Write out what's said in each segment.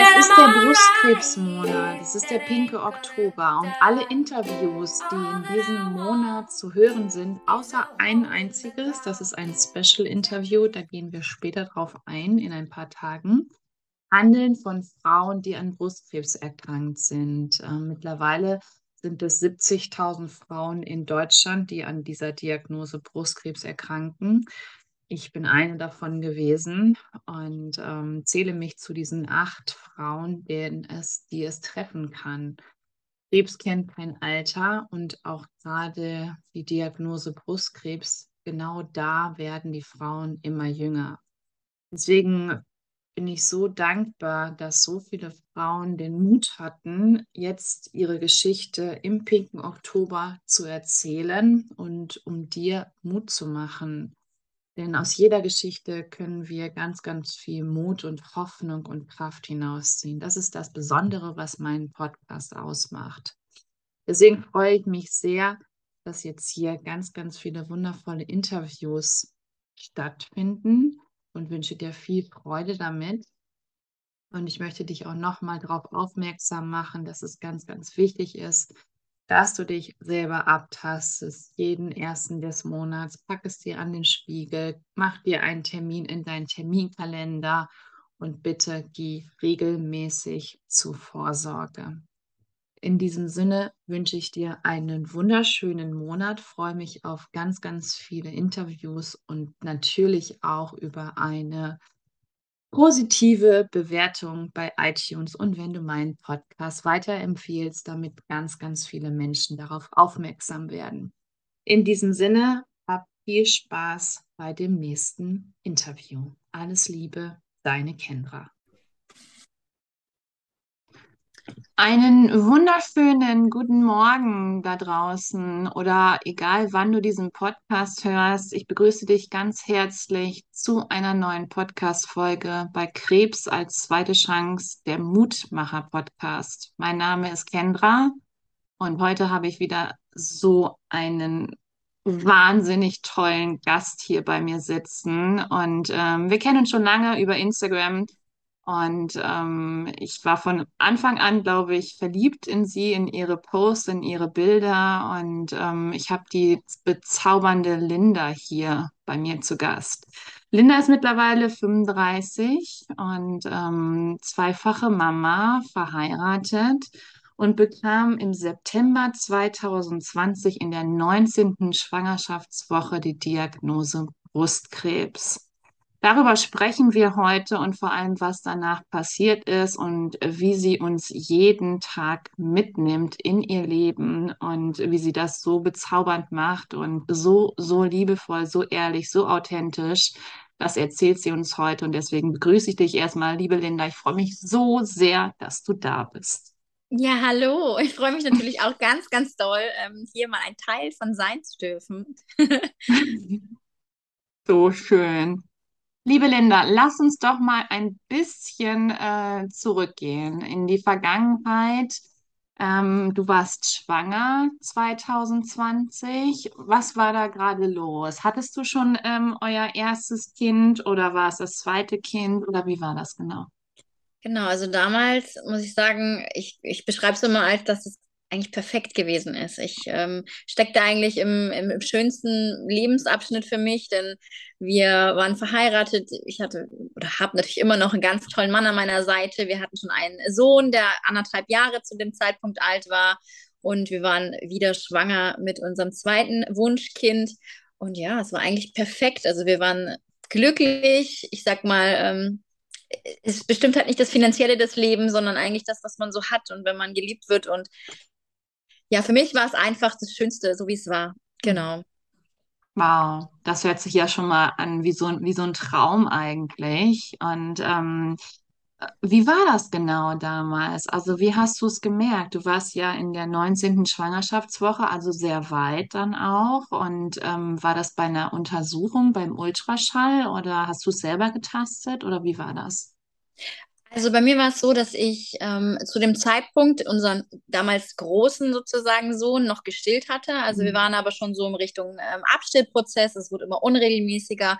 Es ist der. Brustkrebsmonat, es ist der pinke Oktober und alle Interviews, die in diesem Monat zu hören sind, außer ein einziges, das ist ein Special-Interview, da gehen wir später drauf ein, in ein paar Tagen, handeln von Frauen, die an Brustkrebs erkrankt sind. Ähm, mittlerweile sind es 70.000 Frauen in Deutschland, die an dieser Diagnose Brustkrebs erkranken. Ich bin eine davon gewesen und ähm, zähle mich zu diesen acht Frauen, denen es, die es treffen kann. Krebs kennt kein Alter und auch gerade die Diagnose Brustkrebs, genau da werden die Frauen immer jünger. Deswegen bin ich so dankbar, dass so viele Frauen den Mut hatten, jetzt ihre Geschichte im pinken Oktober zu erzählen und um dir Mut zu machen. Denn aus jeder Geschichte können wir ganz, ganz viel Mut und Hoffnung und Kraft hinausziehen. Das ist das Besondere, was meinen Podcast ausmacht. Deswegen freue ich mich sehr, dass jetzt hier ganz, ganz viele wundervolle Interviews stattfinden und wünsche dir viel Freude damit. Und ich möchte dich auch nochmal darauf aufmerksam machen, dass es ganz, ganz wichtig ist, dass du dich selber abtastest, jeden ersten des Monats. Pack es dir an den Spiegel, mach dir einen Termin in deinen Terminkalender und bitte geh regelmäßig zur Vorsorge. In diesem Sinne wünsche ich dir einen wunderschönen Monat, freue mich auf ganz, ganz viele Interviews und natürlich auch über eine positive Bewertung bei iTunes und wenn du meinen Podcast weiterempfiehlst, damit ganz, ganz viele Menschen darauf aufmerksam werden. In diesem Sinne, hab viel Spaß bei dem nächsten Interview. Alles Liebe, deine Kendra. Einen wunderschönen guten Morgen da draußen oder egal wann du diesen Podcast hörst. Ich begrüße dich ganz herzlich zu einer neuen Podcast-Folge bei Krebs als zweite Chance, der Mutmacher-Podcast. Mein Name ist Kendra und heute habe ich wieder so einen wahnsinnig tollen Gast hier bei mir sitzen. Und ähm, wir kennen uns schon lange über Instagram. Und ähm, ich war von Anfang an, glaube ich, verliebt in sie, in ihre Posts, in ihre Bilder. Und ähm, ich habe die bezaubernde Linda hier bei mir zu Gast. Linda ist mittlerweile 35 und ähm, zweifache Mama, verheiratet und bekam im September 2020 in der 19. Schwangerschaftswoche die Diagnose Brustkrebs. Darüber sprechen wir heute und vor allem, was danach passiert ist und wie sie uns jeden Tag mitnimmt in ihr Leben und wie sie das so bezaubernd macht und so, so liebevoll, so ehrlich, so authentisch. Das erzählt sie uns heute und deswegen begrüße ich dich erstmal, liebe Linda. Ich freue mich so sehr, dass du da bist. Ja, hallo. Ich freue mich natürlich auch ganz, ganz doll, ähm, hier mal ein Teil von sein zu dürfen. So schön. Liebe Linda, lass uns doch mal ein bisschen äh, zurückgehen in die Vergangenheit. Ähm, du warst schwanger 2020. Was war da gerade los? Hattest du schon ähm, euer erstes Kind oder war es das zweite Kind oder wie war das genau? Genau, also damals muss ich sagen, ich, ich beschreibe es immer als, dass es eigentlich perfekt gewesen ist. Ich ähm, steckte eigentlich im, im, schönsten Lebensabschnitt für mich, denn wir waren verheiratet. Ich hatte oder habe natürlich immer noch einen ganz tollen Mann an meiner Seite. Wir hatten schon einen Sohn, der anderthalb Jahre zu dem Zeitpunkt alt war. Und wir waren wieder schwanger mit unserem zweiten Wunschkind. Und ja, es war eigentlich perfekt. Also wir waren glücklich. Ich sag mal, ähm, es bestimmt halt nicht das Finanzielle des Lebens, sondern eigentlich das, was man so hat und wenn man geliebt wird. Und ja, für mich war es einfach das Schönste, so wie es war. Genau. Wow, das hört sich ja schon mal an wie so, ein- wie so ein Traum eigentlich. Und ähm, wie war das genau damals? Also wie hast du es gemerkt? Du warst ja in der 19. Schwangerschaftswoche, also sehr weit dann auch. Und ähm, war das bei einer Untersuchung beim Ultraschall oder hast du es selber getastet oder wie war das? Also bei mir war es so, dass ich ähm, zu dem Zeitpunkt unseren damals großen sozusagen Sohn noch gestillt hatte. Also wir Mhm. waren aber schon so in Richtung ähm, Abstillprozess. Es wurde immer unregelmäßiger.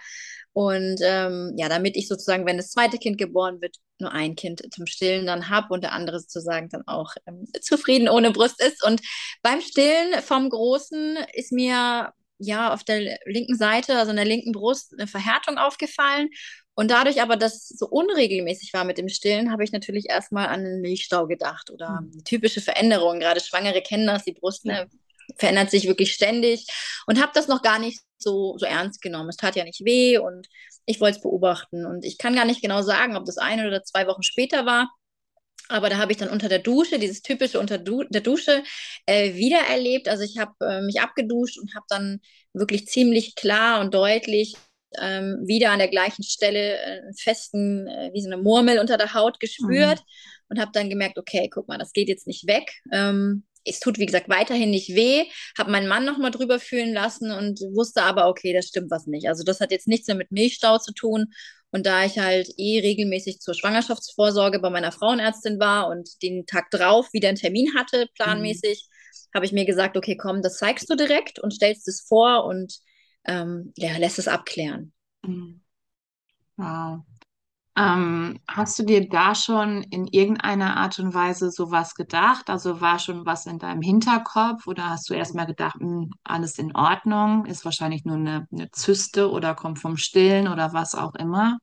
Und ähm, ja, damit ich sozusagen, wenn das zweite Kind geboren wird, nur ein Kind zum Stillen dann habe und der andere sozusagen dann auch ähm, zufrieden ohne Brust ist. Und beim Stillen vom Großen ist mir ja auf der linken Seite, also in der linken Brust, eine Verhärtung aufgefallen. Und dadurch aber, dass es so unregelmäßig war mit dem Stillen, habe ich natürlich erstmal an einen Milchstau gedacht oder mhm. typische Veränderungen. Gerade Schwangere kennen das, die Brust ne, verändert sich wirklich ständig und habe das noch gar nicht so, so ernst genommen. Es tat ja nicht weh und ich wollte es beobachten. Und ich kann gar nicht genau sagen, ob das eine oder zwei Wochen später war. Aber da habe ich dann unter der Dusche, dieses typische unter du der Dusche, äh, wieder erlebt. Also ich habe äh, mich abgeduscht und habe dann wirklich ziemlich klar und deutlich ähm, wieder an der gleichen Stelle äh, einen festen, äh, wie so eine Murmel unter der Haut gespürt mhm. und habe dann gemerkt, okay, guck mal, das geht jetzt nicht weg. Ähm, es tut, wie gesagt, weiterhin nicht weh. Habe meinen Mann nochmal drüber fühlen lassen und wusste aber, okay, das stimmt was nicht. Also das hat jetzt nichts mehr mit Milchstau zu tun. Und da ich halt eh regelmäßig zur Schwangerschaftsvorsorge bei meiner Frauenärztin war und den Tag drauf wieder einen Termin hatte, planmäßig, mhm. habe ich mir gesagt, okay, komm, das zeigst du direkt und stellst es vor und ähm, ja, lässt es abklären. Mhm. Wow. Ähm, hast du dir da schon in irgendeiner Art und Weise sowas gedacht? Also war schon was in deinem Hinterkopf oder hast du erstmal gedacht, mh, hm, alles in Ordnung, ist wahrscheinlich nur eine, eine Zyste oder kommt vom Stillen oder was auch immer?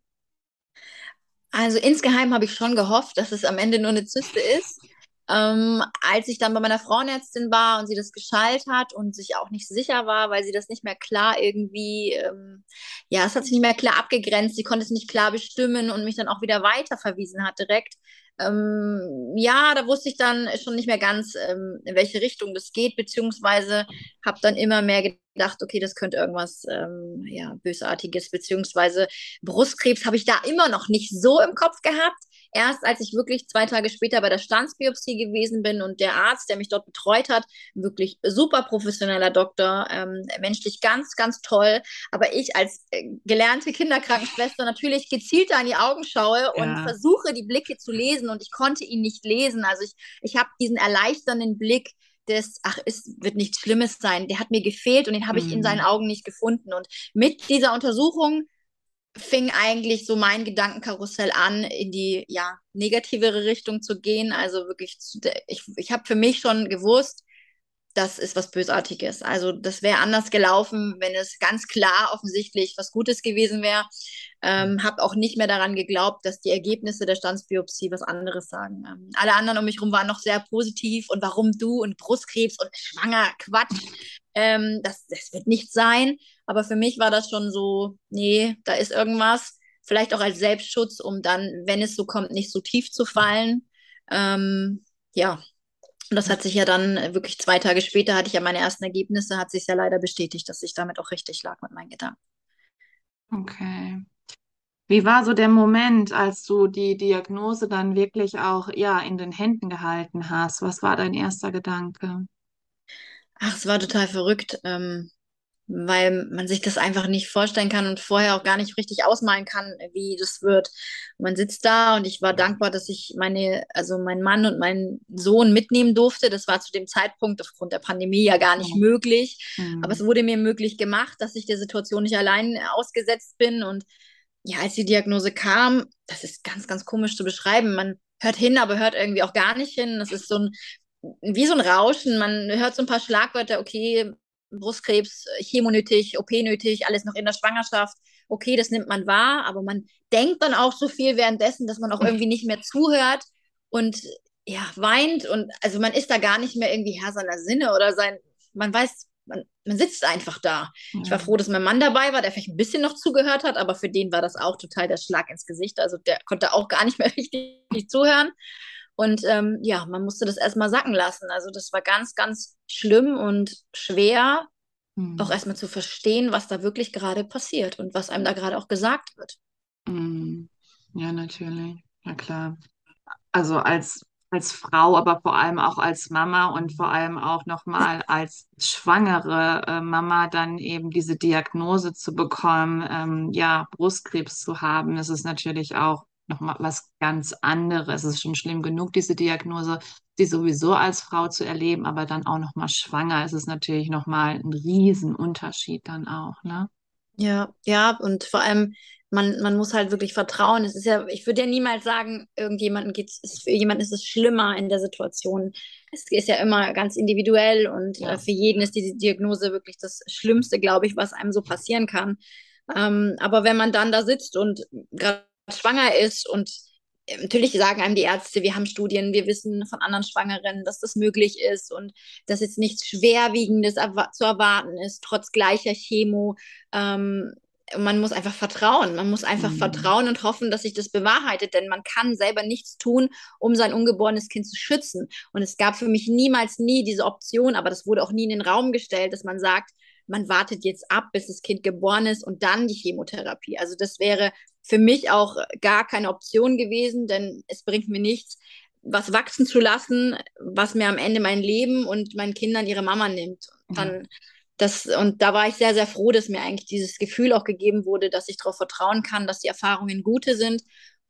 Also insgeheim habe ich schon gehofft, dass es am Ende nur eine Zyste ist. Ähm, als ich dann bei meiner Frauenärztin war und sie das geschallt hat und sich auch nicht sicher war, weil sie das nicht mehr klar irgendwie, ähm, ja, es hat sich nicht mehr klar abgegrenzt, sie konnte es nicht klar bestimmen und mich dann auch wieder weiter verwiesen hat direkt. Ähm, ja, da wusste ich dann schon nicht mehr ganz, ähm, in welche Richtung das geht, beziehungsweise habe dann immer mehr gedacht, okay, das könnte irgendwas ähm, ja, Bösartiges, beziehungsweise Brustkrebs habe ich da immer noch nicht so im Kopf gehabt erst als ich wirklich zwei Tage später bei der Stanzbiopsie gewesen bin und der Arzt, der mich dort betreut hat, wirklich super professioneller Doktor, ähm, menschlich ganz, ganz toll. Aber ich als äh, gelernte Kinderkrankenschwester natürlich gezielter in die Augen schaue ja. und versuche, die Blicke zu lesen und ich konnte ihn nicht lesen. Also ich, ich habe diesen erleichternden Blick des, ach, es wird nichts Schlimmes sein, der hat mir gefehlt und den habe ich in mhm. seinen Augen nicht gefunden. Und mit dieser Untersuchung fing eigentlich so mein Gedankenkarussell an, in die ja negativere Richtung zu gehen. Also wirklich, ich, ich habe für mich schon gewusst, das ist was Bösartiges. Also das wäre anders gelaufen, wenn es ganz klar offensichtlich was Gutes gewesen wäre. Ähm, habe auch nicht mehr daran geglaubt, dass die Ergebnisse der Stanzbiopsie was anderes sagen. Ähm, alle anderen um mich herum waren noch sehr positiv und warum du und Brustkrebs und schwanger, Quatsch. Ähm, das, das wird nicht sein. Aber für mich war das schon so, nee, da ist irgendwas. Vielleicht auch als Selbstschutz, um dann, wenn es so kommt, nicht so tief zu fallen. Ähm, ja, und das hat sich ja dann wirklich zwei Tage später, hatte ich ja meine ersten Ergebnisse, hat sich ja leider bestätigt, dass ich damit auch richtig lag mit meinen Gedanken. Okay. Wie war so der Moment, als du die Diagnose dann wirklich auch ja in den Händen gehalten hast? Was war dein erster Gedanke? Ach, es war total verrückt. Ähm, weil man sich das einfach nicht vorstellen kann und vorher auch gar nicht richtig ausmalen kann, wie das wird. Man sitzt da und ich war dankbar, dass ich meine, also meinen Mann und meinen Sohn mitnehmen durfte. Das war zu dem Zeitpunkt aufgrund der Pandemie ja gar nicht ja. möglich. Mhm. Aber es wurde mir möglich gemacht, dass ich der Situation nicht allein ausgesetzt bin. Und ja, als die Diagnose kam, das ist ganz, ganz komisch zu beschreiben. Man hört hin, aber hört irgendwie auch gar nicht hin. Das ist so ein wie so ein Rauschen. Man hört so ein paar Schlagwörter, okay, Brustkrebs, Chemo nötig, OP nötig, alles noch in der Schwangerschaft. Okay, das nimmt man wahr, aber man denkt dann auch so viel währenddessen, dass man auch irgendwie nicht mehr zuhört und ja, weint und also man ist da gar nicht mehr irgendwie Herr seiner Sinne oder sein, man weiß, man, man sitzt einfach da. Mhm. Ich war froh, dass mein Mann dabei war, der vielleicht ein bisschen noch zugehört hat, aber für den war das auch total der Schlag ins Gesicht. Also der konnte auch gar nicht mehr richtig zuhören. Und ähm, ja, man musste das erstmal sacken lassen. Also das war ganz, ganz schlimm und schwer, mhm. auch erstmal zu verstehen, was da wirklich gerade passiert und was einem da gerade auch gesagt wird. Mhm. Ja, natürlich. Ja, klar. Also als, als Frau, aber vor allem auch als Mama und vor allem auch nochmal als schwangere äh, Mama dann eben diese Diagnose zu bekommen, ähm, ja, Brustkrebs zu haben, ist es natürlich auch nochmal was ganz anderes. Es ist schon schlimm genug, diese Diagnose, die sowieso als Frau zu erleben, aber dann auch nochmal schwanger ist es natürlich nochmal ein Riesenunterschied dann auch, ne? Ja, ja, und vor allem, man, man muss halt wirklich vertrauen. Es ist ja, ich würde ja niemals sagen, irgendjemanden geht's, ist, für jemanden ist es schlimmer in der Situation. Es ist ja immer ganz individuell und Ja. äh, für jeden ist diese Diagnose wirklich das Schlimmste, glaube ich, was einem so passieren kann. Ähm, aber wenn man dann da sitzt und gerade schwanger ist und äh, natürlich sagen einem die Ärzte, wir haben Studien, wir wissen von anderen Schwangeren, dass das möglich ist und dass jetzt nichts Schwerwiegendes zu erwarten ist, trotz gleicher Chemo. Ähm, man muss einfach vertrauen. Man muss einfach Mhm. vertrauen und hoffen, dass sich das bewahrheitet, denn man kann selber nichts tun, um sein ungeborenes Kind zu schützen. Und es gab für mich niemals nie diese Option, aber das wurde auch nie in den Raum gestellt, dass man sagt, man wartet jetzt ab, bis das Kind geboren ist und dann die Chemotherapie. Also das wäre für mich auch gar keine Option gewesen, denn es bringt mir nichts, was wachsen zu lassen, was mir am Ende mein Leben und meinen Kindern ihre Mama nimmt. Und Ja. dann das, und da war ich sehr, sehr froh, dass mir eigentlich dieses Gefühl auch gegeben wurde, dass ich darauf vertrauen kann, dass die Erfahrungen gute sind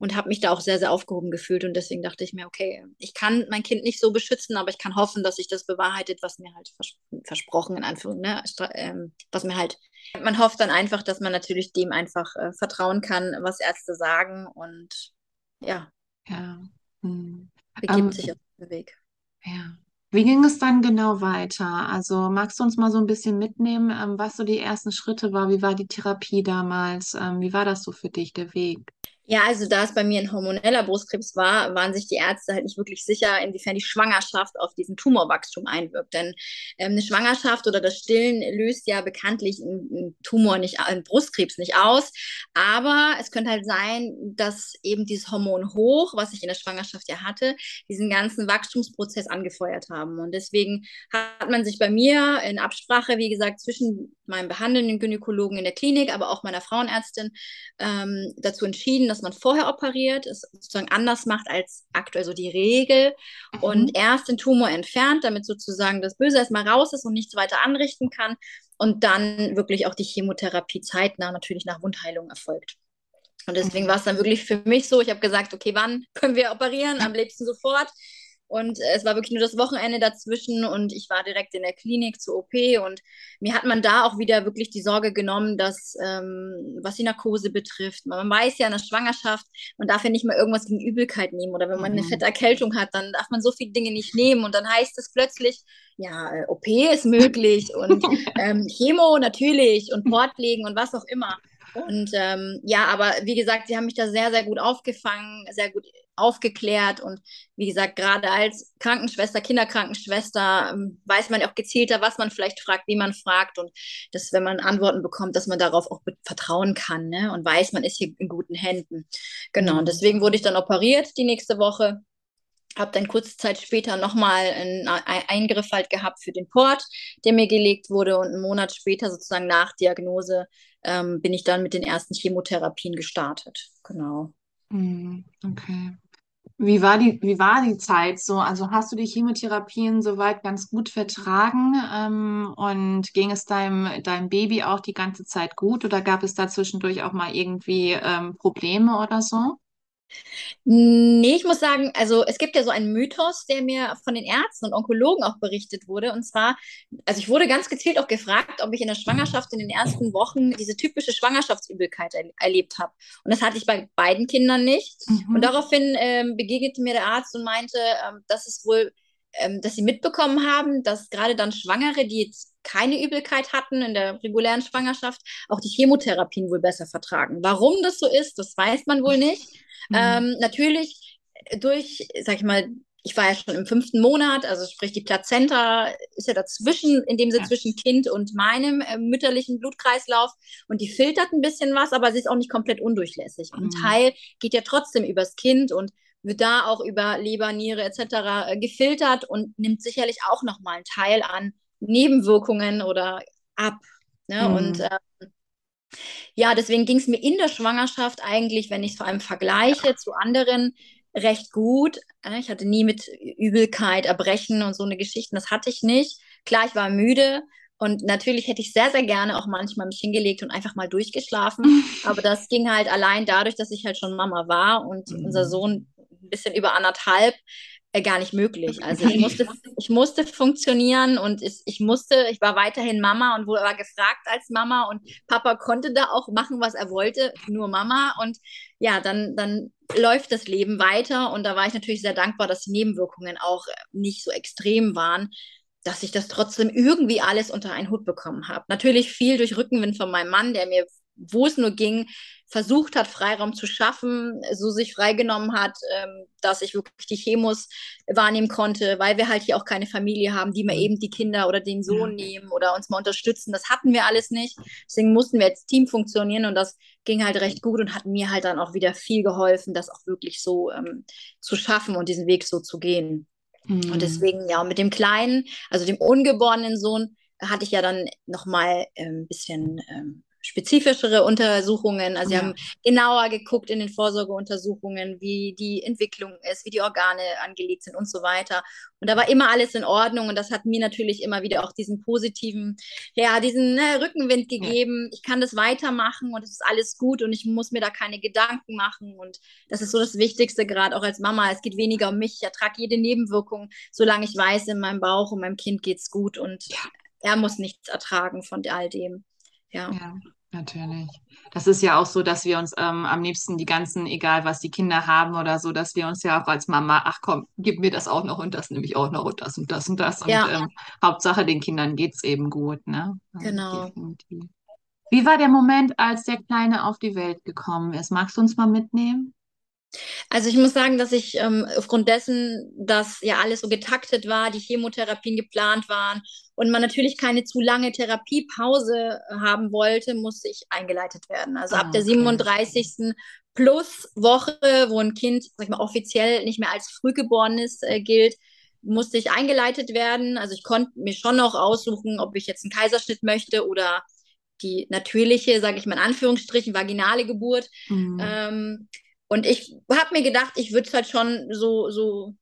und habe mich da auch sehr, sehr aufgehoben gefühlt. Und deswegen dachte ich mir, okay, ich kann mein Kind nicht so beschützen, aber ich kann hoffen, dass sich das bewahrheitet, was mir halt vers versprochen, in Anführungszeichen, ne? Ähm, was mir halt, man hofft dann einfach, dass man natürlich dem einfach äh, vertrauen kann, was Ärzte sagen und ja, Ja. Hm. begibt Ähm, sich auf den Weg. Ja. Wie ging es dann genau weiter? Also magst du uns mal so ein bisschen mitnehmen, ähm, was so die ersten Schritte war? Wie war die Therapie damals? Ähm, wie war das so für dich, der Weg? Ja, also da es bei mir ein hormoneller Brustkrebs war, waren sich die Ärzte halt nicht wirklich sicher, inwiefern die Schwangerschaft auf diesen Tumorwachstum einwirkt. Denn ähm, eine Schwangerschaft oder das Stillen löst ja bekanntlich einen, einen Tumor nicht, einen Brustkrebs nicht aus. Aber es könnte halt sein, dass eben dieses Hormon hoch, was ich in der Schwangerschaft ja hatte, diesen ganzen Wachstumsprozess angefeuert haben. Und deswegen hat man sich bei mir in Absprache, wie gesagt, zwischen meinem behandelnden Gynäkologen in der Klinik, aber auch meiner Frauenärztin ähm, dazu entschieden, dass man vorher operiert, es sozusagen anders macht als aktuell so die Regel und Mhm. erst den Tumor entfernt, damit sozusagen das Böse erstmal raus ist und nichts weiter anrichten kann und dann wirklich auch die Chemotherapie zeitnah natürlich nach Wundheilung erfolgt. Und deswegen Mhm. war es dann wirklich für mich so, ich habe gesagt, okay, wann können wir operieren? Am liebsten sofort. Und es war wirklich nur das Wochenende dazwischen und ich war direkt in der Klinik zur OP und mir hat man da auch wieder wirklich die Sorge genommen, dass ähm, was die Narkose betrifft, man weiß ja in der Schwangerschaft, man darf ja nicht mal irgendwas gegen Übelkeit nehmen oder wenn man eine Mhm. fette Erkältung hat, dann darf man so viele Dinge nicht nehmen und dann heißt es plötzlich, ja, äh, OP ist möglich und ähm, Chemo natürlich und Portlegen und was auch immer. Und ähm, ja, aber wie gesagt, sie haben mich da sehr, sehr gut aufgefangen, sehr gut aufgeklärt und wie gesagt, gerade als Krankenschwester, Kinderkrankenschwester, ähm, weiß man auch gezielter, was man vielleicht fragt, wie man fragt und dass, wenn man Antworten bekommt, dass man darauf auch vertrauen kann ne? und weiß, man ist hier in guten Händen. Genau, und Mhm. deswegen wurde ich dann operiert die nächste Woche. Habe dann kurze Zeit später nochmal einen Ei- Eingriff halt gehabt für den Port, der mir gelegt wurde. Und einen Monat später, sozusagen nach Diagnose, ähm, bin ich dann mit den ersten Chemotherapien gestartet. Genau. Mhm. Okay. Wie war die, wie war die Zeit so? Also hast du die Chemotherapien soweit ganz gut vertragen? Ähm, und ging es deinem, deinem Baby auch die ganze Zeit gut oder gab es da zwischendurch auch mal irgendwie ähm, Probleme oder so? Nee, ich muss sagen, also es gibt ja so einen Mythos, der mir von den Ärzten und Onkologen auch berichtet wurde. Und zwar, also ich wurde ganz gezielt auch gefragt, ob ich in der Schwangerschaft in den ersten Wochen diese typische Schwangerschaftsübelkeit er erlebt habe. Und das hatte ich bei beiden Kindern nicht. Mhm. Und daraufhin ähm, begegnete mir der Arzt und meinte, ähm, dass es wohl, ähm, dass sie mitbekommen haben, dass gerade dann Schwangere, die jetzt keine Übelkeit hatten in der regulären Schwangerschaft, auch die Chemotherapien wohl besser vertragen. Warum das so ist, das weiß man wohl nicht. Mhm. Ähm, natürlich durch, sag ich mal, ich war ja schon im fünften Monat, also sprich die Plazenta ist ja dazwischen, in dem Sinne Ja. zwischen Kind und meinem äh, mütterlichen Blutkreislauf und die filtert ein bisschen was, aber sie ist auch nicht komplett undurchlässig. Und ein Mhm. Teil geht ja trotzdem übers Kind und wird da auch über Leber, Niere etc. äh, gefiltert und nimmt sicherlich auch nochmal einen Teil an Nebenwirkungen oder ab. Ne? Mhm. Und äh, ja, deswegen ging es mir in der Schwangerschaft eigentlich, wenn ich es vor allem vergleiche zu anderen, recht gut. Äh, Ich hatte nie mit Übelkeit, Erbrechen und so eine Geschichte, das hatte ich nicht. Klar, ich war müde und natürlich hätte ich sehr, sehr gerne auch manchmal mich hingelegt und einfach mal durchgeschlafen. Aber das ging halt allein dadurch, dass ich halt schon Mama war und Mhm. unser Sohn ein bisschen über anderthalb. äh, gar nicht möglich. Also ich musste, ich musste funktionieren und ich, ich musste, ich war weiterhin Mama und wurde aber gefragt als Mama und Papa konnte da auch machen, was er wollte, nur Mama. Und ja, dann, dann läuft das Leben weiter und da war ich natürlich sehr dankbar, dass die Nebenwirkungen auch nicht so extrem waren dass ich das trotzdem irgendwie alles unter einen Hut bekommen habe. Natürlich viel durch Rückenwind von meinem Mann, der mir wo es nur ging, versucht hat, Freiraum zu schaffen, so sich freigenommen hat, ähm, dass ich wirklich die Chemos wahrnehmen konnte, weil wir halt hier auch keine Familie haben, die mir mhm. eben die Kinder oder den Sohn nehmen oder uns mal unterstützen. Das hatten wir alles nicht. Deswegen mussten wir als Team funktionieren und das ging halt recht gut und hat mir halt dann auch wieder viel geholfen, das auch wirklich so ähm, zu schaffen und diesen Weg so zu gehen. Mhm. Und deswegen, ja, mit dem Kleinen, also dem ungeborenen Sohn, hatte ich ja dann nochmal ein ähm, bisschen ähm, spezifischere Untersuchungen. Also, sie ja. haben genauer geguckt in den Vorsorgeuntersuchungen, wie die Entwicklung ist, wie die Organe angelegt sind und so weiter. Und da war immer alles in Ordnung und das hat mir natürlich immer wieder auch diesen positiven, ja, diesen ne, Rückenwind gegeben. Ich kann das weitermachen und es ist alles gut und ich muss mir da keine Gedanken machen. Und das ist so das Wichtigste, gerade auch als Mama. Es geht weniger um mich. Ich ertrage jede Nebenwirkung, solange ich weiß, in meinem Bauch und meinem Kind geht es gut und ja. er muss nichts ertragen von all dem. Ja. ja. Natürlich. Das ist ja auch so, dass wir uns ähm, am liebsten die ganzen, egal was die Kinder haben oder so, dass wir uns ja auch als Mama, ach komm, gib mir das auch noch und das nehme ich auch noch und das und das und das. Und ja. ähm, Hauptsache den Kindern geht es eben gut, ne? Also genau. Definitiv. Wie war der Moment, als der Kleine auf die Welt gekommen ist? Magst du uns mal mitnehmen? Also ich muss sagen, dass ich ähm, aufgrund dessen, dass ja alles so getaktet war, die Chemotherapien geplant waren und man natürlich keine zu lange Therapiepause haben wollte, musste ich eingeleitet werden. Also ab der 37. plus Woche, wo ein Kind, sag ich mal, offiziell nicht mehr als Frühgeborenes äh, gilt, musste ich eingeleitet werden. Also ich konnte mir schon noch aussuchen, ob ich jetzt einen Kaiserschnitt möchte oder die natürliche, sage ich mal in Anführungsstrichen, vaginale Geburt. Mhm. Ähm, und ich habe mir gedacht, ich würde es halt schon so, so,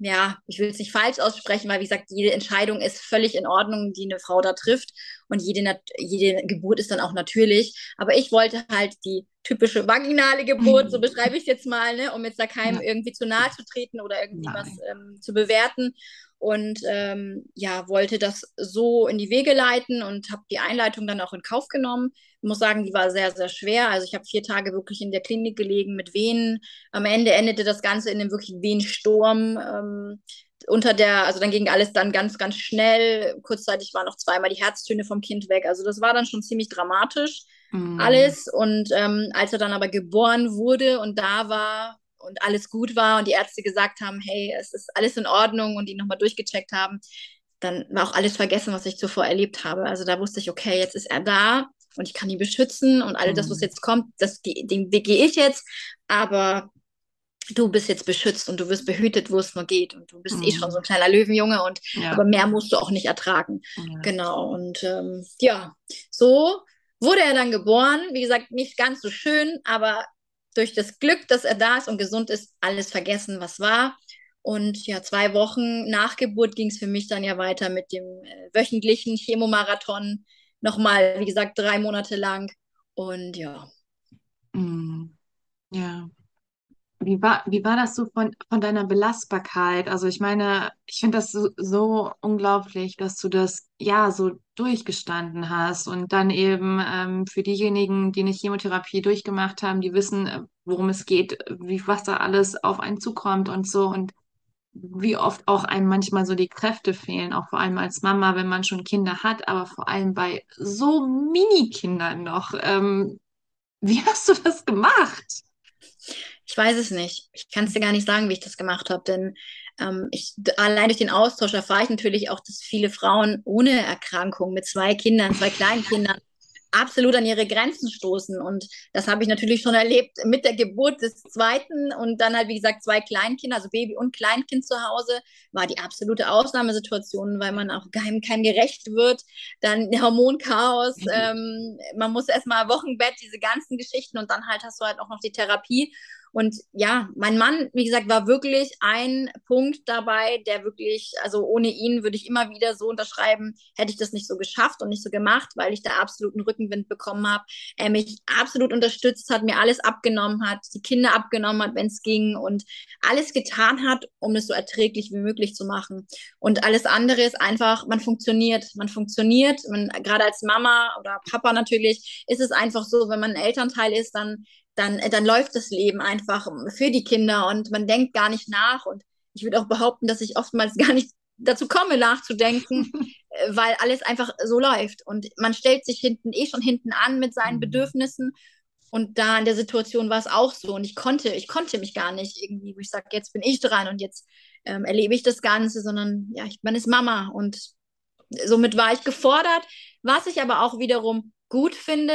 ja, ich will es nicht falsch aussprechen, weil wie gesagt, jede Entscheidung ist völlig in Ordnung, die eine Frau da trifft. Und jede, jede Geburt ist dann auch natürlich. Aber ich wollte halt die typische vaginale Geburt, so beschreibe ich es jetzt mal, ne, um jetzt da keinem irgendwie zu nahe zu treten oder irgendwie Nein. was ähm, zu bewerten. Und ähm, ja, wollte das so in die Wege leiten und habe die Einleitung dann auch in Kauf genommen. Ich muss sagen, die war sehr, sehr schwer. Also ich habe vier Tage wirklich in der Klinik gelegen mit Venen. Am Ende endete das Ganze in einem wirklich Venensturm. Ähm, unter der, also dann ging alles dann ganz, ganz schnell. Kurzzeitig waren noch zweimal die Herztöne vom Kind weg. Also das war dann schon ziemlich dramatisch mhm. alles. Und ähm, als er dann aber geboren wurde und da war und alles gut war und die Ärzte gesagt haben, hey, es ist alles in Ordnung und die nochmal durchgecheckt haben, dann war auch alles vergessen, was ich zuvor erlebt habe. Also da wusste ich, okay, jetzt ist er da und ich kann ihn beschützen und all das, was mhm. jetzt kommt, das, den Weg gehe ich jetzt, aber du bist jetzt beschützt und du wirst behütet, wo es nur geht und du bist mhm. eh schon so ein mhm. kleiner Löwenjunge und ja. aber mehr musst du auch nicht ertragen. Ja. Genau und ähm, ja, so wurde er dann geboren. Wie gesagt, nicht ganz so schön, aber durch das Glück, dass er da ist und gesund ist, alles vergessen, was war. Und ja, zwei Wochen nach Geburt ging es für mich dann ja weiter mit dem äh, wöchentlichen Chemomarathon nochmal, wie gesagt, drei Monate lang. Und ja. Mm, ja. Wie war, wie war das so von, von deiner Belastbarkeit? Also ich meine, ich finde das so, so unglaublich, dass du das ja so durchgestanden hast und dann eben ähm, für diejenigen, die eine Chemotherapie durchgemacht haben, die wissen, äh, worum es geht, wie was da alles auf einen zukommt und so und wie oft auch einem manchmal so die Kräfte fehlen, auch vor allem als Mama, wenn man schon Kinder hat, aber vor allem bei so Mini-Kindern noch. Ähm, wie hast du das gemacht? Ich weiß es nicht. Ich kann es dir gar nicht sagen, wie ich das gemacht habe, denn ähm, ich, allein durch den Austausch erfahre ich natürlich auch, dass viele Frauen ohne Erkrankung mit zwei Kindern, zwei kleinen Kindern absolut an ihre Grenzen stoßen. Und das habe ich natürlich schon erlebt mit der Geburt des zweiten und dann halt, wie gesagt, zwei Kleinkinder, also Baby und Kleinkind zu Hause, war die absolute Ausnahmesituation, weil man auch keinem, keinem gerecht wird. Dann Hormonchaos, mhm. ähm, man muss erstmal Wochenbett, diese ganzen Geschichten und dann halt hast du halt auch noch die Therapie. Und ja, mein Mann, wie gesagt, war wirklich ein Punkt dabei, der wirklich, also ohne ihn würde ich immer wieder so unterschreiben, hätte ich das nicht so geschafft und nicht so gemacht, weil ich da absoluten Rückenwind bekommen habe. Er mich absolut unterstützt hat, mir alles abgenommen hat, die Kinder abgenommen hat, wenn es ging und alles getan hat, um es so erträglich wie möglich zu machen. Und alles andere ist einfach, man funktioniert, man funktioniert, man, gerade als Mama oder Papa natürlich, ist es einfach so, wenn man ein Elternteil ist, dann dann, äh, dann läuft das Leben einfach für die Kinder und man denkt gar nicht nach. Und ich würde auch behaupten, dass ich oftmals gar nicht dazu komme, nachzudenken, äh, weil alles einfach so läuft. Und man stellt sich hinten eh schon hinten an mit seinen mhm. Bedürfnissen. Und da in der Situation war es auch so. Und ich konnte, ich konnte mich gar nicht irgendwie, wo ich sage, jetzt bin ich dran und jetzt ähm, erlebe ich das Ganze, sondern ja, ich bin es Mama. Und somit war ich gefordert, was ich aber auch wiederum gut finde,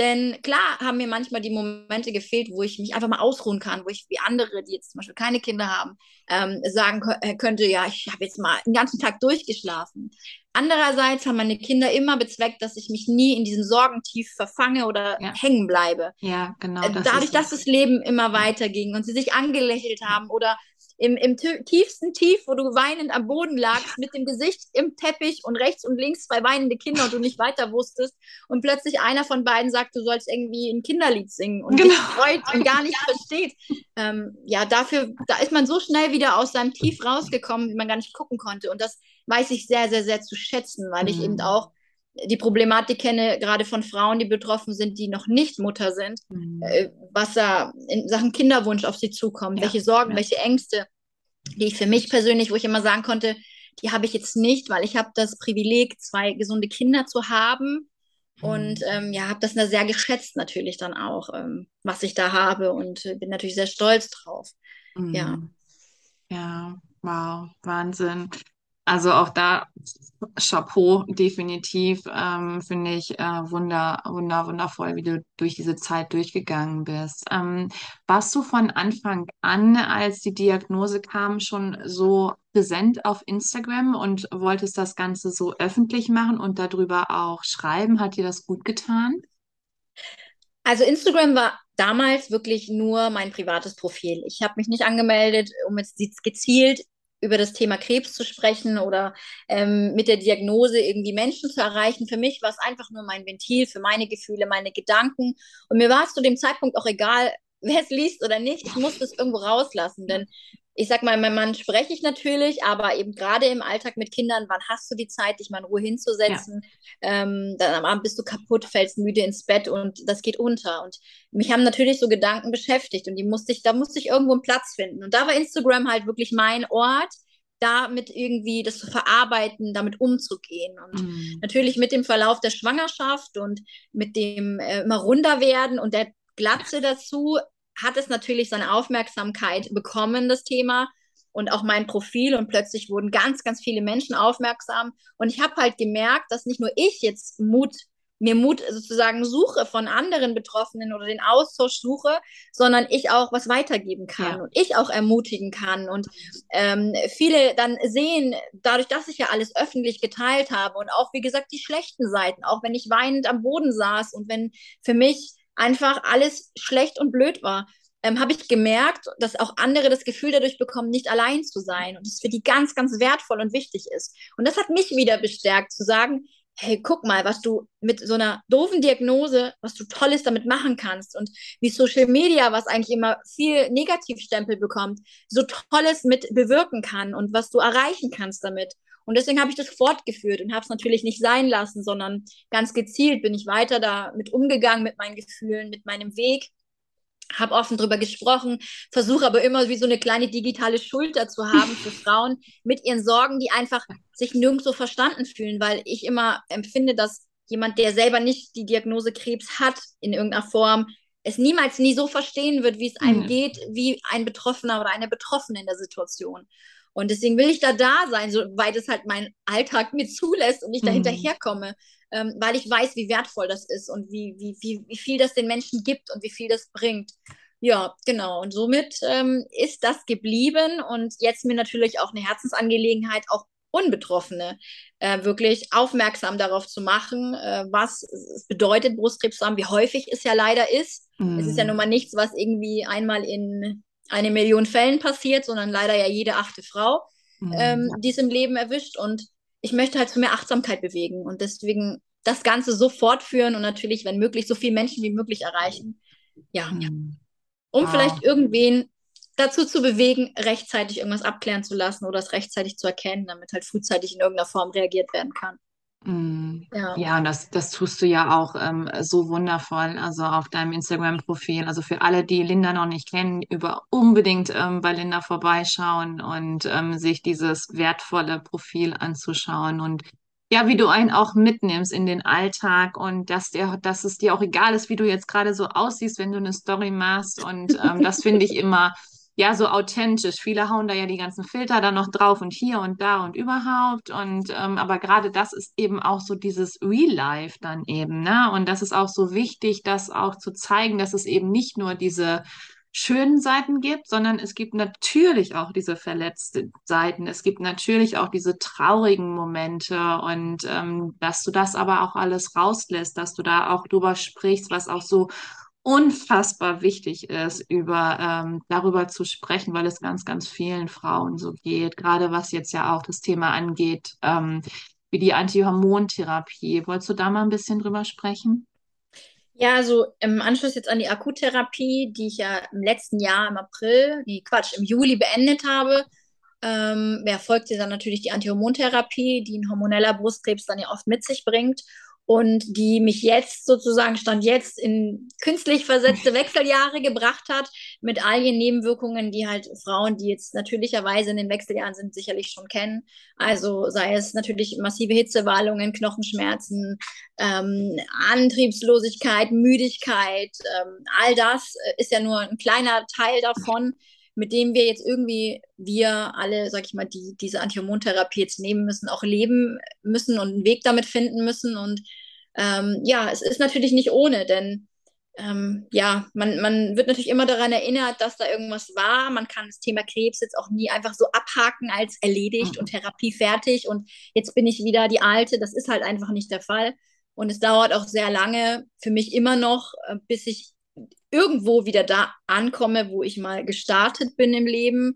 denn klar haben mir manchmal die Momente gefehlt, wo ich mich einfach mal ausruhen kann, wo ich wie andere, die jetzt zum Beispiel keine Kinder haben, ähm, sagen äh, könnte, ja, ich habe jetzt mal den ganzen Tag durchgeschlafen. Andererseits haben meine Kinder immer bezweckt, dass ich mich nie in diesen Sorgentief verfange oder ja. hängen bleibe. Ja, genau. Äh, das Dadurch, dass das Leben immer weiterging und sie sich angelächelt haben oder im, im tiefsten Tief, wo du weinend am Boden lagst, mit dem Gesicht im Teppich und rechts und links zwei weinende Kinder und du nicht weiter wusstest und plötzlich einer von beiden sagt, du sollst irgendwie ein Kinderlied singen und genau. sich freut und gar nicht versteht. Ähm, ja, dafür, da ist man so schnell wieder aus seinem Tief rausgekommen, wie man gar nicht gucken konnte. Und das weiß ich sehr, sehr, sehr zu schätzen, weil mhm. ich eben auch die Problematik kenne, gerade von Frauen, die betroffen sind, die noch nicht Mutter sind, mhm. äh, was da in Sachen Kinderwunsch auf sie zukommt, ja. welche Sorgen, ja. welche Ängste, die ich für mich persönlich, wo ich immer sagen konnte, die habe ich jetzt nicht, weil ich habe das Privileg, zwei gesunde Kinder zu haben mhm. und ähm, ja, habe das sehr geschätzt natürlich dann auch, ähm, was ich da habe und äh, bin natürlich sehr stolz drauf. Mhm. Ja. Ja, wow, Wahnsinn. Also auch da Chapeau, definitiv, ähm, finde ich äh, wunder, wunder, wundervoll, wie du durch diese Zeit durchgegangen bist. Ähm, warst du von Anfang an, als die Diagnose kam, schon so präsent auf Instagram und wolltest das Ganze so öffentlich machen und darüber auch schreiben? Hat dir das gut getan? Also Instagram war damals wirklich nur mein privates Profil. Ich habe mich nicht angemeldet, um jetzt gezielt über das Thema Krebs zu sprechen oder ähm, mit der Diagnose irgendwie Menschen zu erreichen. Für mich war es einfach nur mein Ventil für meine Gefühle, meine Gedanken. Und mir war es zu dem Zeitpunkt auch egal, wer es liest oder nicht. Ich musste es irgendwo rauslassen, denn ich sag mal, mein Mann spreche ich natürlich, aber eben gerade im Alltag mit Kindern, wann hast du die Zeit, dich mal in Ruhe hinzusetzen? Ja. Ähm, dann am Abend bist du kaputt, fällst müde ins Bett und das geht unter. Und mich haben natürlich so Gedanken beschäftigt und die musste ich, da musste ich irgendwo einen Platz finden. Und da war Instagram halt wirklich mein Ort, damit irgendwie das zu verarbeiten, damit umzugehen. Und mhm. natürlich mit dem Verlauf der Schwangerschaft und mit dem äh, immer runder werden und der Glatze dazu hat es natürlich seine Aufmerksamkeit bekommen, das Thema und auch mein Profil und plötzlich wurden ganz, ganz viele Menschen aufmerksam und ich habe halt gemerkt, dass nicht nur ich jetzt Mut mir Mut sozusagen suche von anderen Betroffenen oder den Austausch suche, sondern ich auch was weitergeben kann ja. und ich auch ermutigen kann. Und ähm, viele dann sehen, dadurch, dass ich ja alles öffentlich geteilt habe und auch, wie gesagt, die schlechten Seiten, auch wenn ich weinend am Boden saß und wenn für mich einfach alles schlecht und blöd war, ähm, habe ich gemerkt, dass auch andere das Gefühl dadurch bekommen, nicht allein zu sein und es für die ganz, ganz wertvoll und wichtig ist. Und das hat mich wieder bestärkt, zu sagen, hey, guck mal, was du mit so einer doofen Diagnose, was du Tolles damit machen kannst und wie Social Media, was eigentlich immer viel Negativstempel bekommt, so Tolles mit bewirken kann und was du erreichen kannst damit. Und deswegen habe ich das fortgeführt und habe es natürlich nicht sein lassen, sondern ganz gezielt bin ich weiter damit umgegangen mit meinen Gefühlen, mit meinem Weg habe offen drüber gesprochen, versuche aber immer wie so eine kleine digitale Schulter zu haben für Frauen mit ihren Sorgen, die einfach sich nirgendwo verstanden fühlen, weil ich immer empfinde, dass jemand, der selber nicht die Diagnose Krebs hat in irgendeiner Form, es niemals nie so verstehen wird, wie es einem mhm. geht, wie ein Betroffener oder eine Betroffene in der Situation. Und deswegen will ich da da sein, soweit es halt mein Alltag mir zulässt und ich da mhm. hinterherkomme, ähm, weil ich weiß, wie wertvoll das ist und wie, wie, wie, wie viel das den Menschen gibt und wie viel das bringt. Ja, genau. Und somit ähm, ist das geblieben und jetzt mir natürlich auch eine Herzensangelegenheit, auch Unbetroffene äh, wirklich aufmerksam darauf zu machen, äh, was es bedeutet, Brustkrebs zu haben, wie häufig es ja leider ist Mm. Es ist ja nun mal nichts, was irgendwie einmal in eine Million Fällen passiert, sondern leider ja jede achte Frau, mm. ähm, die es im Leben erwischt. Und ich möchte halt für mehr Achtsamkeit bewegen und deswegen das Ganze so fortführen und natürlich, wenn möglich, so viele Menschen wie möglich erreichen. Ja. Mm. Um wow. vielleicht irgendwen dazu zu bewegen, rechtzeitig irgendwas abklären zu lassen oder es rechtzeitig zu erkennen, damit halt frühzeitig in irgendeiner Form reagiert werden kann. Mm. Ja. ja, und das, das tust du ja auch ähm, so wundervoll, also auf deinem Instagram-Profil. Also für alle, die Linda noch nicht kennen, über unbedingt ähm, bei Linda vorbeischauen und ähm, sich dieses wertvolle Profil anzuschauen und ja, wie du einen auch mitnimmst in den Alltag und dass der, dass es dir auch egal ist, wie du jetzt gerade so aussiehst, wenn du eine Story machst. Und ähm, das finde ich immer ja so authentisch. Viele hauen da ja die ganzen Filter dann noch drauf und hier und da und überhaupt. Und ähm, aber gerade das ist eben auch so dieses Real Life dann eben, ne? Und das ist auch so wichtig, das auch zu zeigen, dass es eben nicht nur diese schönen Seiten gibt, sondern es gibt natürlich auch diese verletzten Seiten. Es gibt natürlich auch diese traurigen Momente und ähm, dass du das aber auch alles rauslässt, dass du da auch drüber sprichst, was auch so unfassbar wichtig ist, über, ähm, darüber zu sprechen, weil es ganz, ganz vielen Frauen so geht, gerade was jetzt ja auch das Thema angeht, ähm, wie die Antihormontherapie. Wolltest du da mal ein bisschen drüber sprechen? Ja, also im Anschluss jetzt an die Akuttherapie, die ich ja im letzten Jahr im April, nee, Quatsch, im Juli beendet habe, ähm, ja, folgte dann natürlich die Antihormontherapie, die ein hormoneller Brustkrebs dann ja oft mit sich bringt und die mich jetzt sozusagen stand jetzt in künstlich versetzte Wechseljahre gebracht hat mit all ihren Nebenwirkungen, die halt Frauen, die jetzt natürlicherweise in den Wechseljahren sind, sicherlich schon kennen. Also sei es natürlich massive Hitzewallungen, Knochenschmerzen, ähm, Antriebslosigkeit, Müdigkeit, ähm, all das ist ja nur ein kleiner Teil davon mit dem wir jetzt irgendwie, wir alle, sag ich mal, die diese Antihormontherapie jetzt nehmen müssen, auch leben müssen und einen Weg damit finden müssen. Und ähm, ja, es ist natürlich nicht ohne, denn ähm, ja, man, man wird natürlich immer daran erinnert, dass da irgendwas war. Man kann das Thema Krebs jetzt auch nie einfach so abhaken als erledigt mhm. und Therapie fertig und jetzt bin ich wieder die Alte. Das ist halt einfach nicht der Fall. Und es dauert auch sehr lange für mich immer noch, äh, bis ich irgendwo wieder da ankomme, wo ich mal gestartet bin im Leben,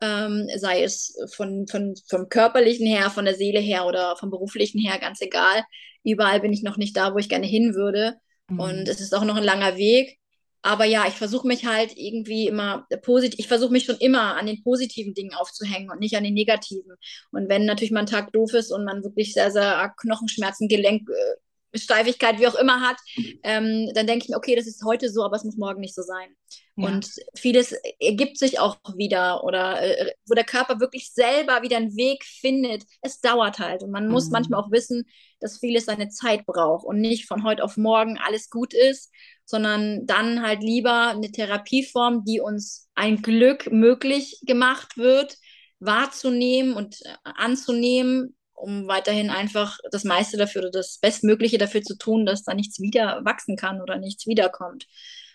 ähm, sei es von, von, vom körperlichen her, von der Seele her oder vom beruflichen her, ganz egal. Überall bin ich noch nicht da, wo ich gerne hin würde. Mhm. Und es ist auch noch ein langer Weg. Aber ja, ich versuche mich halt irgendwie immer positiv, ich versuche mich schon immer an den positiven Dingen aufzuhängen und nicht an den negativen. Und wenn natürlich mal ein Tag doof ist und man wirklich sehr, sehr Knochenschmerzen, Gelenk, äh, Steifigkeit, wie auch immer hat, ähm, dann denke ich mir, okay, das ist heute so, aber es muss morgen nicht so sein. Ja. Und vieles ergibt sich auch wieder oder äh, wo der Körper wirklich selber wieder einen Weg findet. Es dauert halt und man muss mhm. manchmal auch wissen, dass vieles seine Zeit braucht und nicht von heute auf morgen alles gut ist, sondern dann halt lieber eine Therapieform, die uns ein Glück möglich gemacht wird, wahrzunehmen und äh, anzunehmen, um weiterhin einfach das meiste dafür oder das Bestmögliche dafür zu tun, dass da nichts wieder wachsen kann oder nichts wiederkommt.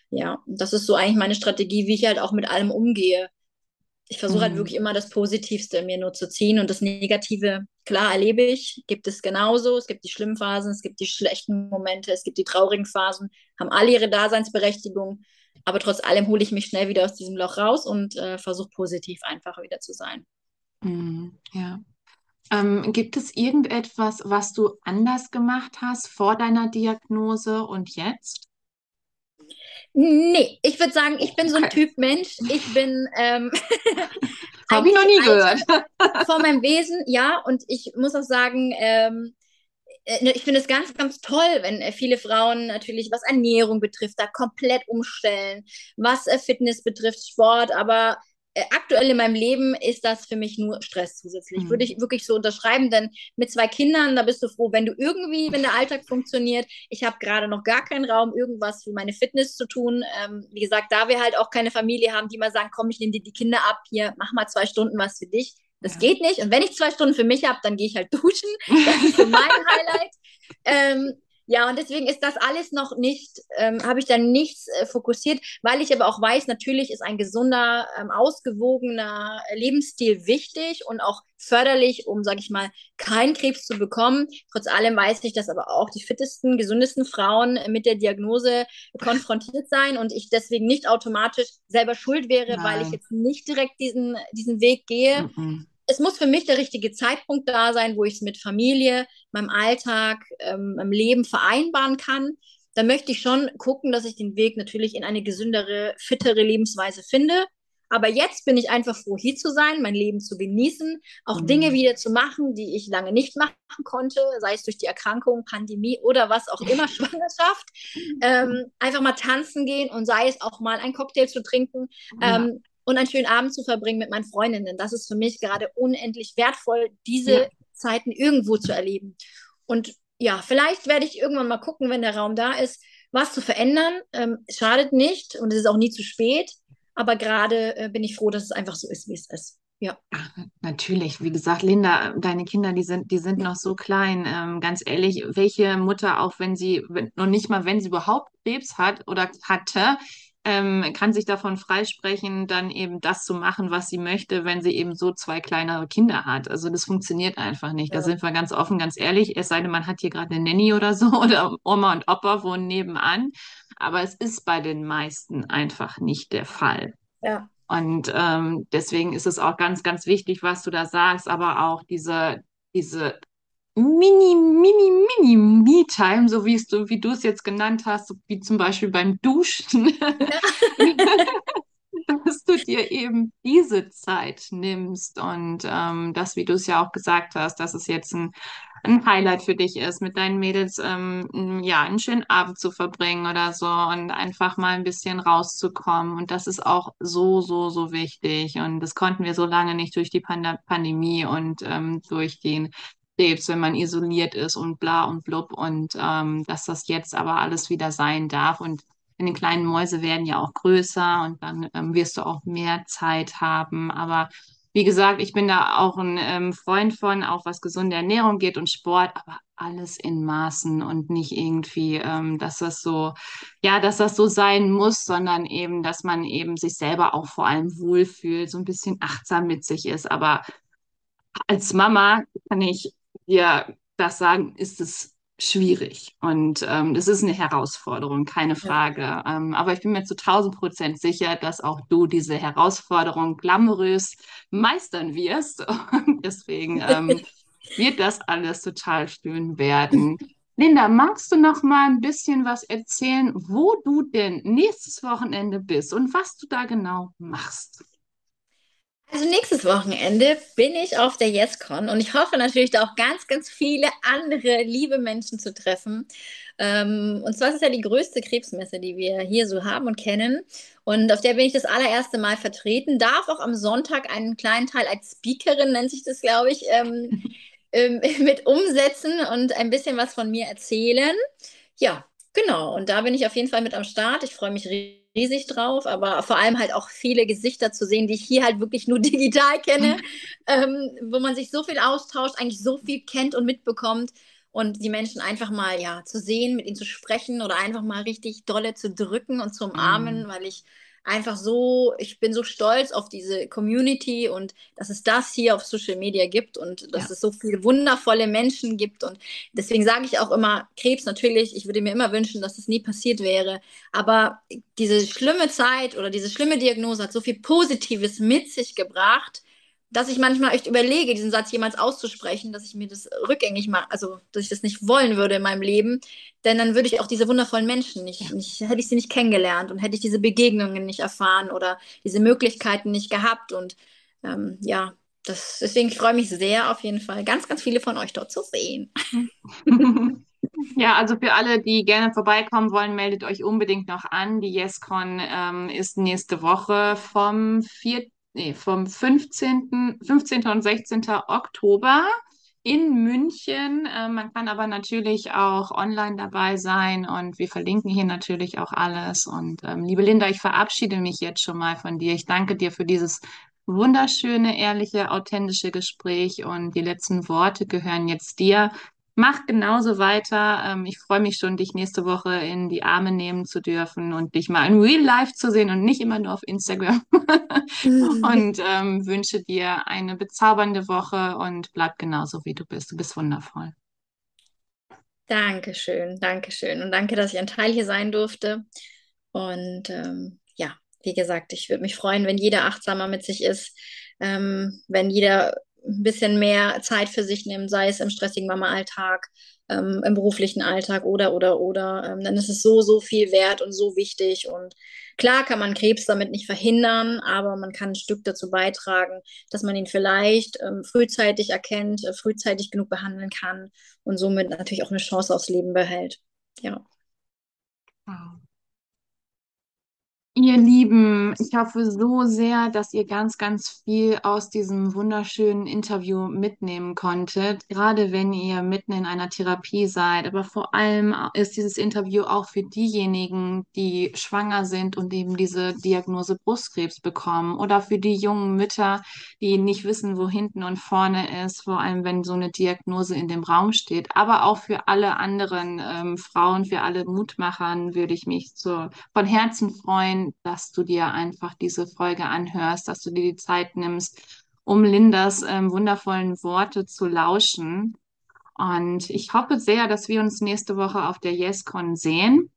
Ja, das ist so eigentlich meine Strategie, wie ich halt auch mit allem umgehe. Ich versuche halt mhm. halt wirklich immer das Positivste in mir nur zu ziehen und das Negative, klar, erlebe ich, gibt es genauso. Es gibt die schlimmen Phasen, es gibt die schlechten Momente, es gibt die traurigen Phasen, haben alle ihre Daseinsberechtigung. Aber trotz allem hole ich mich schnell wieder aus diesem Loch raus und äh, versuche positiv einfach wieder zu sein. Mhm, ja. Ähm, gibt es irgendetwas, was du anders gemacht hast vor deiner Diagnose und jetzt? Nee, ich würde sagen, ich bin so ein Typ Mensch. Ich bin. Ähm, Habe ich noch nie gehört. Von meinem Wesen, ja. Und ich muss auch sagen, ähm, äh, ich finde es ganz, ganz toll, wenn äh, viele Frauen natürlich, was Ernährung betrifft, da komplett umstellen, was äh, Fitness betrifft, Sport, aber aktuell in meinem Leben ist das für mich nur Stress zusätzlich. Mhm. Würde ich wirklich so unterschreiben, denn mit zwei Kindern, da bist du froh, wenn du irgendwie, wenn der Alltag funktioniert. Ich habe gerade noch gar keinen Raum, irgendwas für meine Fitness zu tun. Ähm, wie gesagt, da wir halt auch keine Familie haben, die mal sagen, komm, ich nehme dir die Kinder ab, hier, mach mal zwei Stunden was für dich. Das ja. geht nicht. Und wenn ich zwei Stunden für mich habe, dann gehe ich halt duschen. Das ist so mein Highlight. Ähm, Ja, und deswegen ist das alles noch nicht, ähm, habe ich da nichts äh, fokussiert, weil ich aber auch weiß, natürlich ist ein gesunder, ähm, ausgewogener Lebensstil wichtig und auch förderlich, um, sage ich mal, keinen Krebs zu bekommen. Trotz allem weiß ich, dass aber auch die fittesten, gesündesten Frauen mit der Diagnose konfrontiert sein und ich deswegen nicht automatisch selber schuld wäre, Nein. weil ich jetzt nicht direkt diesen, diesen Weg gehe. Mhm es muss für mich der richtige Zeitpunkt da sein, wo ich es mit Familie, meinem Alltag, ähm, meinem Leben vereinbaren kann. Da möchte ich schon gucken, dass ich den Weg natürlich in eine gesündere, fittere Lebensweise finde. Aber jetzt bin ich einfach froh, hier zu sein, mein Leben zu genießen, auch mhm. Dinge wieder zu machen, die ich lange nicht machen konnte, sei es durch die Erkrankung, Pandemie oder was auch immer, Schwangerschaft. Ähm, einfach mal tanzen gehen und sei es auch mal ein Cocktail zu trinken. Ähm, und einen schönen Abend zu verbringen mit meinen Freundinnen. Das ist für mich gerade unendlich wertvoll, diese ja. Zeiten irgendwo zu erleben. Und ja, vielleicht werde ich irgendwann mal gucken, wenn der Raum da ist, was zu verändern. Ähm, schadet nicht und es ist auch nie zu spät. Aber gerade äh, bin ich froh, dass es einfach so ist, wie es ist. Ja. Ach, natürlich. Wie gesagt, Linda, deine Kinder, die sind, die sind noch so klein. Ähm, ganz ehrlich, welche Mutter, auch wenn sie, wenn, noch nicht mal, wenn sie überhaupt Krebs hat oder hatte, ähm, kann sich davon freisprechen, dann eben das zu machen, was sie möchte, wenn sie eben so zwei kleinere Kinder hat. Also das funktioniert einfach nicht. Ja. Da sind wir ganz offen, ganz ehrlich. Es sei denn, man hat hier gerade eine Nanny oder so oder Oma und Opa wohnen nebenan. Aber es ist bei den meisten einfach nicht der Fall. Ja. Und ähm, deswegen ist es auch ganz, ganz wichtig, was du da sagst, aber auch diese, diese Mini, Mini, Mini Me-Time, so wie du, wie du es jetzt genannt hast, wie zum Beispiel beim Duschen, dass du dir eben diese Zeit nimmst und ähm, das, wie du es ja auch gesagt hast, dass es jetzt ein, ein Highlight für dich ist, mit deinen Mädels ähm, ja einen schönen Abend zu verbringen oder so und einfach mal ein bisschen rauszukommen. Und das ist auch so, so, so wichtig. Und das konnten wir so lange nicht durch die Pand Pandemie und ähm, durch den Krebs, wenn man isoliert ist und bla und blub und ähm, dass das jetzt aber alles wieder sein darf und die kleinen Mäuse werden ja auch größer und dann ähm, wirst du auch mehr Zeit haben. Aber wie gesagt, ich bin da auch ein ähm, Freund von, auch was gesunde Ernährung geht und Sport, aber alles in Maßen und nicht irgendwie, ähm, dass das so, ja, dass das so sein muss, sondern eben, dass man eben sich selber auch vor allem wohlfühlt, so ein bisschen achtsam mit sich ist. Aber als Mama kann ich dir das sagen, ist es schwierig. Und ähm, das ist eine Herausforderung, keine Frage. Ja. Ähm, aber ich bin mir zu 1000 Prozent sicher, dass auch du diese Herausforderung glamourös meistern wirst. Und deswegen ähm, wird das alles total schön werden. Linda, magst du noch mal ein bisschen was erzählen, wo du denn nächstes Wochenende bist und was du da genau machst? Also nächstes Wochenende bin ich auf der YesCon und ich hoffe natürlich da auch ganz, ganz viele andere liebe Menschen zu treffen. Ähm, und zwar ist es ja die größte Krebsmesse, die wir hier so haben und kennen. Und auf der bin ich das allererste Mal vertreten, darf auch am Sonntag einen kleinen Teil als Speakerin, nennt sich das, glaube ich, ähm, ähm, mit umsetzen und ein bisschen was von mir erzählen. Ja, genau. Und da bin ich auf jeden Fall mit am Start. Ich freue mich riesig riesig drauf, aber vor allem halt auch viele Gesichter zu sehen, die ich hier halt wirklich nur digital kenne, ähm, wo man sich so viel austauscht, eigentlich so viel kennt und mitbekommt und die Menschen einfach mal ja zu sehen, mit ihnen zu sprechen oder einfach mal richtig dolle zu drücken und zu umarmen, mhm. weil ich einfach so, ich bin so stolz auf diese Community und dass es das hier auf Social Media gibt und dass ja. es so viele wundervolle Menschen gibt. Und deswegen sage ich auch immer, Krebs natürlich, ich würde mir immer wünschen, dass es nie passiert wäre. Aber diese schlimme Zeit oder diese schlimme Diagnose hat so viel Positives mit sich gebracht, dass ich manchmal echt überlege, diesen Satz jemals auszusprechen, dass ich mir das rückgängig mache, also dass ich das nicht wollen würde in meinem Leben, denn dann würde ich auch diese wundervollen Menschen nicht, nicht, hätte ich sie nicht kennengelernt und hätte ich diese Begegnungen nicht erfahren oder diese Möglichkeiten nicht gehabt und ähm, ja, das, deswegen freue ich mich sehr auf jeden Fall, ganz, ganz viele von euch dort zu sehen. Ja, also für alle, die gerne vorbeikommen wollen, meldet euch unbedingt noch an. Die YesCon ähm, ist nächste Woche vom 4 nee, vom 15., 15. und 16. Oktober in München. Äh, man kann aber natürlich auch online dabei sein und wir verlinken hier natürlich auch alles. Und ähm, liebe Linda, ich verabschiede mich jetzt schon mal von dir. Ich danke dir für dieses wunderschöne, ehrliche, authentische Gespräch und die letzten Worte gehören jetzt dir. Mach genauso weiter. Ähm, ich freue mich schon, dich nächste Woche in die Arme nehmen zu dürfen und dich mal in Real Life zu sehen und nicht immer nur auf Instagram. und ähm, wünsche dir eine bezaubernde Woche und bleib genauso, wie du bist. Du bist wundervoll. Dankeschön, Dankeschön. Und danke, dass ich ein Teil hier sein durfte. Und ähm, ja, wie gesagt, ich würde mich freuen, wenn jeder achtsamer mit sich ist, ähm, wenn jeder ein bisschen mehr Zeit für sich nimmt, sei es im stressigen Mama-Alltag, ähm, im beruflichen Alltag oder, oder, oder, ähm, dann ist es so, so viel wert und so wichtig. Und klar kann man Krebs damit nicht verhindern, aber man kann ein Stück dazu beitragen, dass man ihn vielleicht ähm, frühzeitig erkennt, äh, frühzeitig genug behandeln kann und somit natürlich auch eine Chance aufs Leben behält. Ja. Wow. Ihr Lieben, ich hoffe so sehr, dass ihr ganz, ganz viel aus diesem wunderschönen Interview mitnehmen konntet, gerade wenn ihr mitten in einer Therapie seid. Aber vor allem ist dieses Interview auch für diejenigen, die schwanger sind und eben diese Diagnose Brustkrebs bekommen oder für die jungen Mütter, die nicht wissen, wo hinten und vorne ist, vor allem wenn so eine Diagnose in dem Raum steht. Aber auch für alle anderen ähm, Frauen, für alle Mutmachern würde ich mich so von Herzen freuen dass du dir einfach diese Folge anhörst, dass du dir die Zeit nimmst, um Lindas ähm, wundervollen Worte zu lauschen. Und ich hoffe sehr, dass wir uns nächste Woche auf der YesCon sehen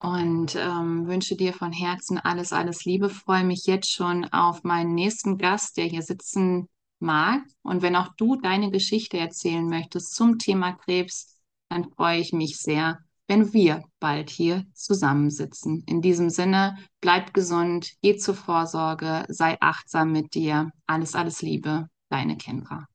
und ähm, wünsche dir von Herzen alles, alles Liebe. Freue mich jetzt schon auf meinen nächsten Gast, der hier sitzen mag. Und wenn auch du deine Geschichte erzählen möchtest zum Thema Krebs, dann freue ich mich sehr, wenn wir bald hier zusammensitzen. In diesem Sinne, bleib gesund, geh zur Vorsorge, sei achtsam mit dir. Alles, alles Liebe, deine Kendra.